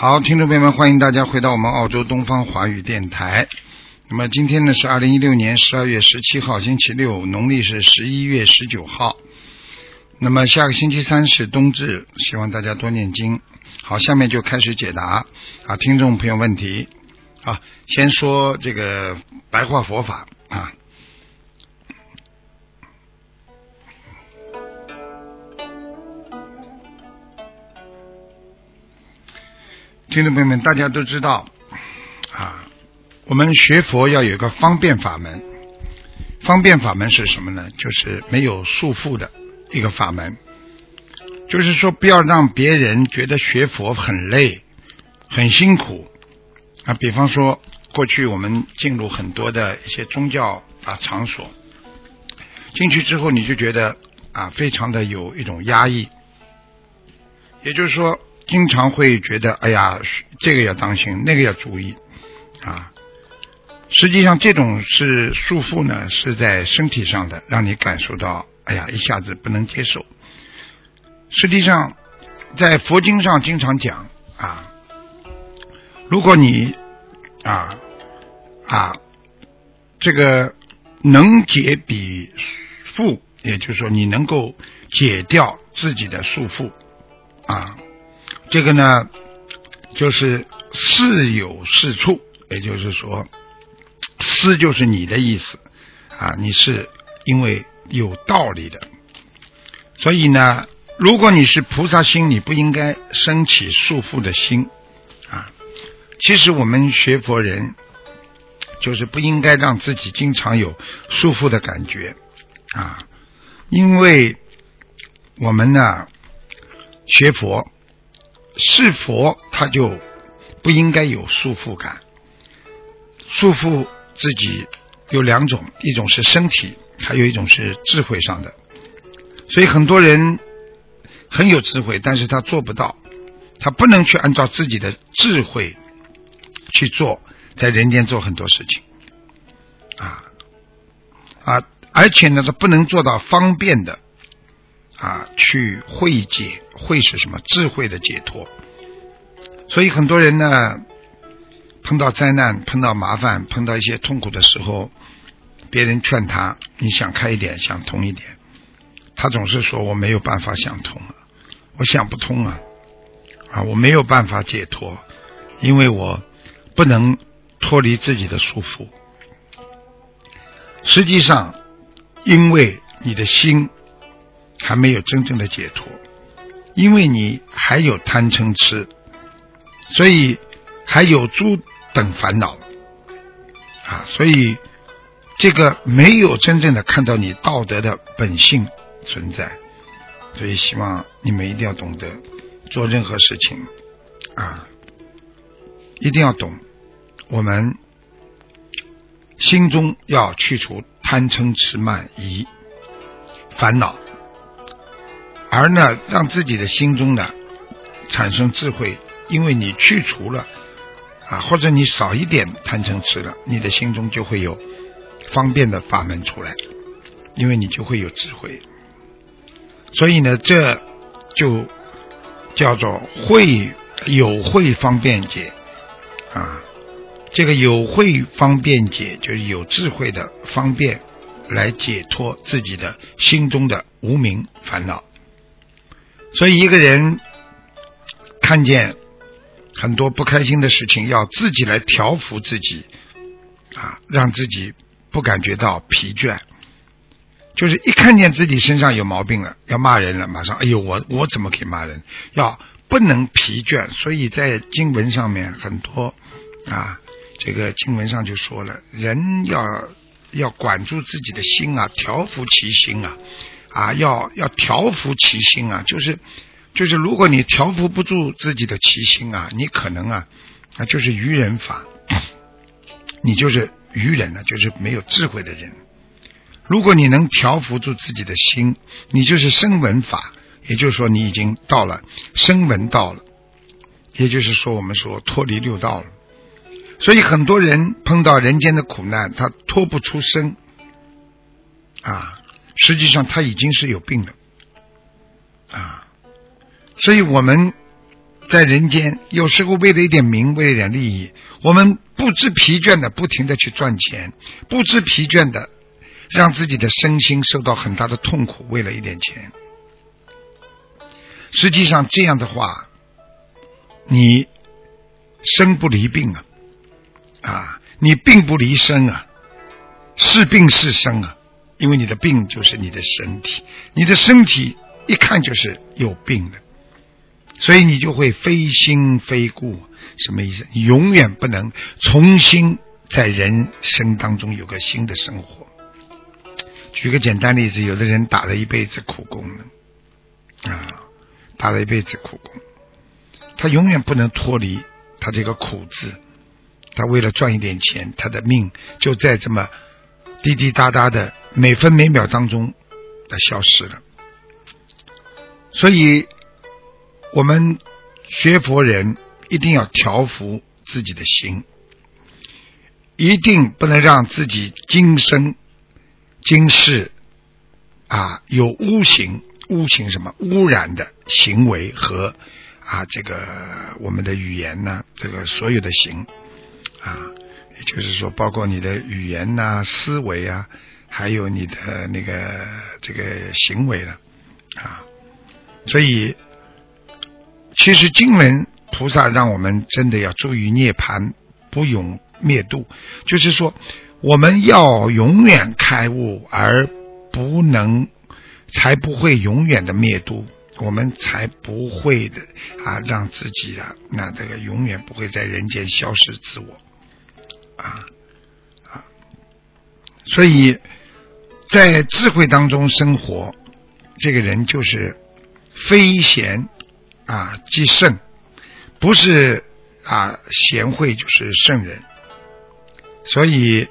好，听众朋友们，欢迎大家回到我们澳洲东方华语电台。那么今天呢是二零一六年十二月十七号，星期六，农历是十一月十九号。那么下个星期三是冬至，希望大家多念经。好，下面就开始解答啊，听众朋友问题。啊，先说这个白话佛法啊。听众朋友们，大家都知道啊，我们学佛要有个方便法门。方便法门是什么呢？就是没有束缚的一个法门。就是说，不要让别人觉得学佛很累、很辛苦啊。比方说，过去我们进入很多的一些宗教啊场所，进去之后你就觉得啊，非常的有一种压抑。也就是说。经常会觉得，哎呀，这个要当心，那个要注意啊。实际上，这种是束缚呢，是在身体上的，让你感受到，哎呀，一下子不能接受。实际上，在佛经上经常讲啊，如果你啊啊这个能解彼缚，也就是说，你能够解掉自己的束缚啊。这个呢，就是事有事处，也就是说，思就是你的意思啊，你是因为有道理的，所以呢，如果你是菩萨心，你不应该升起束缚的心啊。其实我们学佛人，就是不应该让自己经常有束缚的感觉啊，因为我们呢学佛。是佛，他就不应该有束缚感。束缚自己有两种，一种是身体，还有一种是智慧上的。所以很多人很有智慧，但是他做不到，他不能去按照自己的智慧去做，在人间做很多事情啊啊！而且呢，他不能做到方便的。啊，去会解，会是什么？智慧的解脱。所以很多人呢，碰到灾难、碰到麻烦、碰到一些痛苦的时候，别人劝他，你想开一点，想通一点，他总是说我没有办法想通啊，我想不通啊，啊，我没有办法解脱，因为我不能脱离自己的束缚。实际上，因为你的心。还没有真正的解脱，因为你还有贪嗔痴，所以还有诸等烦恼啊，所以这个没有真正的看到你道德的本性存在，所以希望你们一定要懂得做任何事情啊，一定要懂，我们心中要去除贪嗔痴慢疑烦恼。而呢，让自己的心中呢产生智慧，因为你去除了啊，或者你少一点贪嗔痴了，你的心中就会有方便的法门出来，因为你就会有智慧。所以呢，这就叫做会有慧方便解啊，这个有慧方便解就是有智慧的方便来解脱自己的心中的无名烦恼。所以，一个人看见很多不开心的事情，要自己来调服自己啊，让自己不感觉到疲倦。就是一看见自己身上有毛病了，要骂人了，马上哎呦，我我怎么可以骂人？要不能疲倦。所以在经文上面很多啊，这个经文上就说了，人要要管住自己的心啊，调服其心啊。啊，要要调服其心啊，就是就是如果你调伏不住自己的其心啊，你可能啊，那就是愚人法，你就是愚人了，就是没有智慧的人。如果你能调伏住自己的心，你就是声闻法，也就是说你已经到了声闻道了，也就是说我们说脱离六道了。所以很多人碰到人间的苦难，他脱不出声啊，实际上他已经是有病了啊。所以我们在人间有时候为了一点名，为了一点利益，我们不知疲倦的不停的去赚钱，不知疲倦的。让自己的身心受到很大的痛苦，为了一点钱。实际上这样的话，你生不离病啊，啊，你病不离身啊，是病是生啊，因为你的病就是你的身体，你的身体一看就是有病的，所以你就会非心非故，什么意思？你永远不能重新在人生当中有个新的生活。举个简单例子，有的人打了一辈子苦工呢，啊，打了一辈子苦工，他永远不能脱离他这个苦字，他为了赚一点钱，他的命就在这么滴滴答答的每分每秒当中的消失了。所以，我们学佛人一定要调伏自己的心，一定不能让自己今生。今世啊，有污形、污形什么污染的行为和啊，这个我们的语言呢，这个所有的行啊，也就是说，包括你的语言呐、思维啊，还有你的那个这个行为了啊。所以，其实经文菩萨让我们真的要注意涅槃，不永灭度，就是说。我们要永远开悟，而不能才不会永远的灭度，我们才不会的啊，让自己啊，那这个永远不会在人间消失自我啊啊！所以在智慧当中生活，这个人就是非贤啊即圣，不是啊贤惠就是圣人，所以。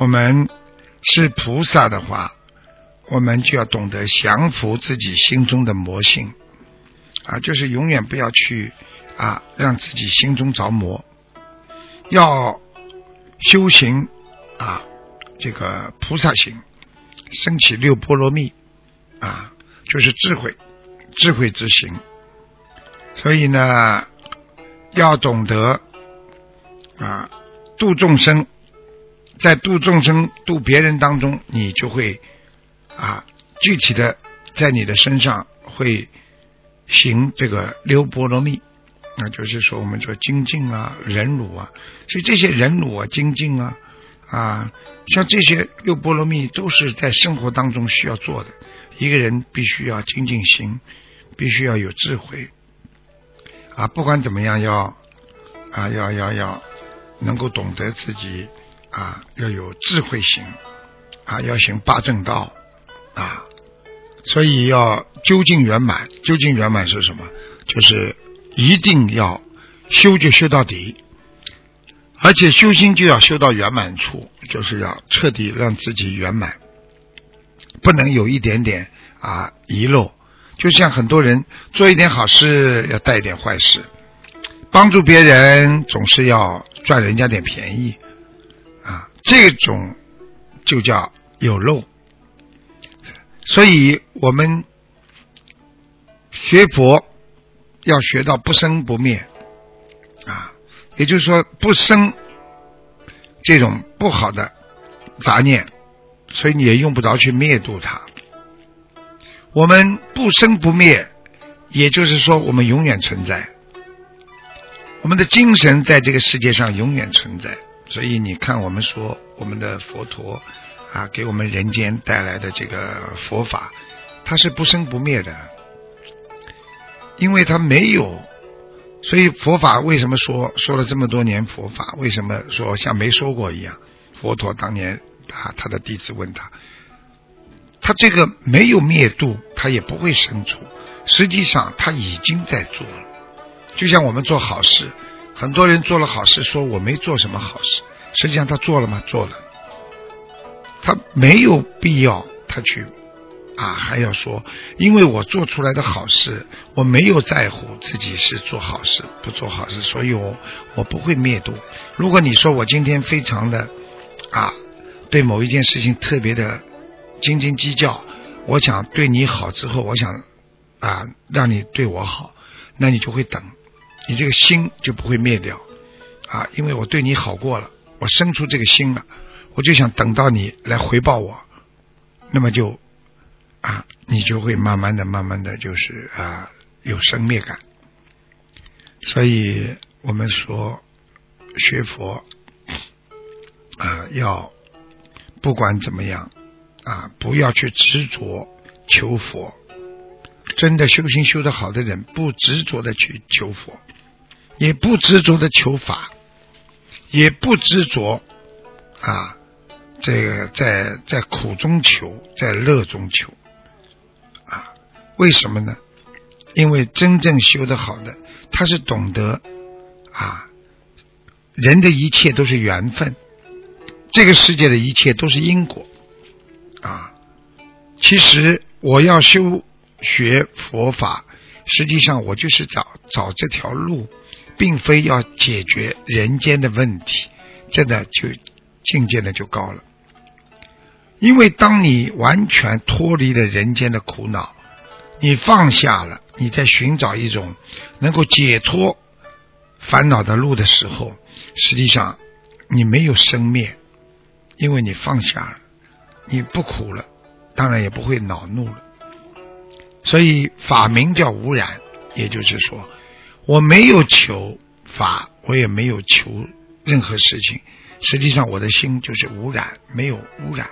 我们是菩萨的话，我们就要懂得降服自己心中的魔性。啊，就是永远不要去啊让自己心中着魔，要修行啊这个菩萨行，升起六波罗蜜啊，就是智慧智慧之行。所以呢，要懂得啊度众生。在度众生、度别人当中，你就会啊，具体的在你的身上会行这个六波罗蜜，那就是说我们说精进啊、忍辱啊，所以这些忍辱啊、精进啊啊，像这些六波罗蜜都是在生活当中需要做的。一个人必须要精进心，必须要有智慧啊，不管怎么样要啊要要要能够懂得自己。啊，要有智慧行啊，要行八正道啊，所以要究竟圆满。究竟圆满是什么？就是一定要修就修到底，而且修心就要修到圆满处，就是要彻底让自己圆满，不能有一点点啊遗漏。就像很多人做一点好事要带一点坏事，帮助别人总是要赚人家点便宜啊。这种就叫有漏，所以我们学佛要学到不生不灭啊，也就是说不生这种不好的杂念，所以你也用不着去灭度它。我们不生不灭，也就是说我们永远存在，我们的精神在这个世界上永远存在。所以你看，我们说我们的佛陀啊，给我们人间带来的这个佛法，它是不生不灭的，因为它没有。所以佛法为什么说说了这么多年佛法，为什么说像没说过一样？佛陀当年啊，他的弟子问他，他这个没有灭度，他也不会生出。实际上他已经在做了。就像我们做好事，很多人做了好事，说我没做什么好事，实际上他做了吗？做了。他没有必要他去啊，还要说，因为我做出来的好事，我没有在乎自己是做好事不做好事，所以我我不会灭度。如果你说我今天非常的啊，对某一件事情特别的斤斤计较，我想对你好之后，我想啊让你对我好，那你就会等，你这个心就不会灭掉啊，因为我对你好过了，我生出这个心了。我就想等到你来回报我，那么就啊，你就会慢慢的、慢慢的就是啊有生灭感。所以我们说学佛啊，要不管怎么样啊，不要去执着求佛。真的修行修得好的人，不执着的去求佛，也不执着的求法，也不执着啊。这个在在苦中求，在乐中求，为什么呢？因为真正修得好的，他是懂得啊，人的一切都是缘分，这个世界的一切都是因果，啊，其实我要修学佛法，实际上我就是找找这条路，并非要解决人间的问题，这的就境界呢就高了。因为当你完全脱离了人间的苦恼，你放下了，你在寻找一种能够解脱烦恼的路的时候，实际上你没有生灭，因为你放下了，你不苦了，当然也不会恼怒了。所以法名叫无染，也就是说，我没有求法，我也没有求任何事情，实际上我的心就是无染，没有污染。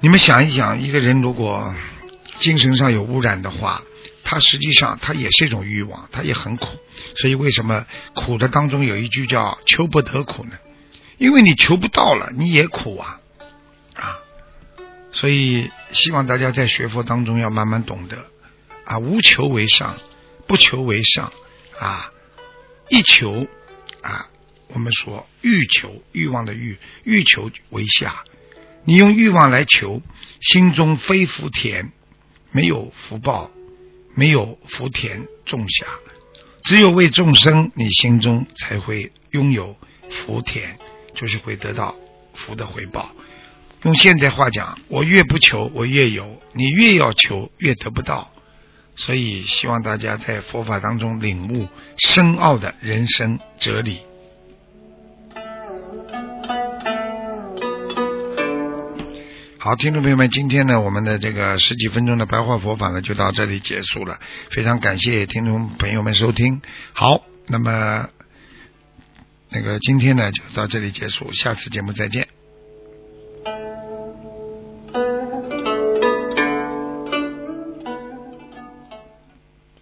你们想一想，一个人如果精神上有污染的话，他实际上他也是一种欲望，他也很苦。所以为什么苦的当中有一句叫“求不得苦”呢？因为你求不到了，你也苦啊啊！所以希望大家在学佛当中要慢慢懂得啊，无求为上，不求为上啊，一求啊，我们说欲求欲望的欲，欲求为下。你用欲望来求，心中非福田，没有福报，没有福田种下，只有为众生，你心中才会拥有福田，就是会得到福的回报。用现在话讲，我越不求，我越有；你越要求，越得不到。所以，希望大家在佛法当中领悟深奥的人生哲理。好，听众朋友们，今天呢，我们的这个十几分钟的白话佛法呢，就到这里结束了。非常感谢听众朋友们收听。好，那么那个今天呢，就到这里结束，下次节目再见。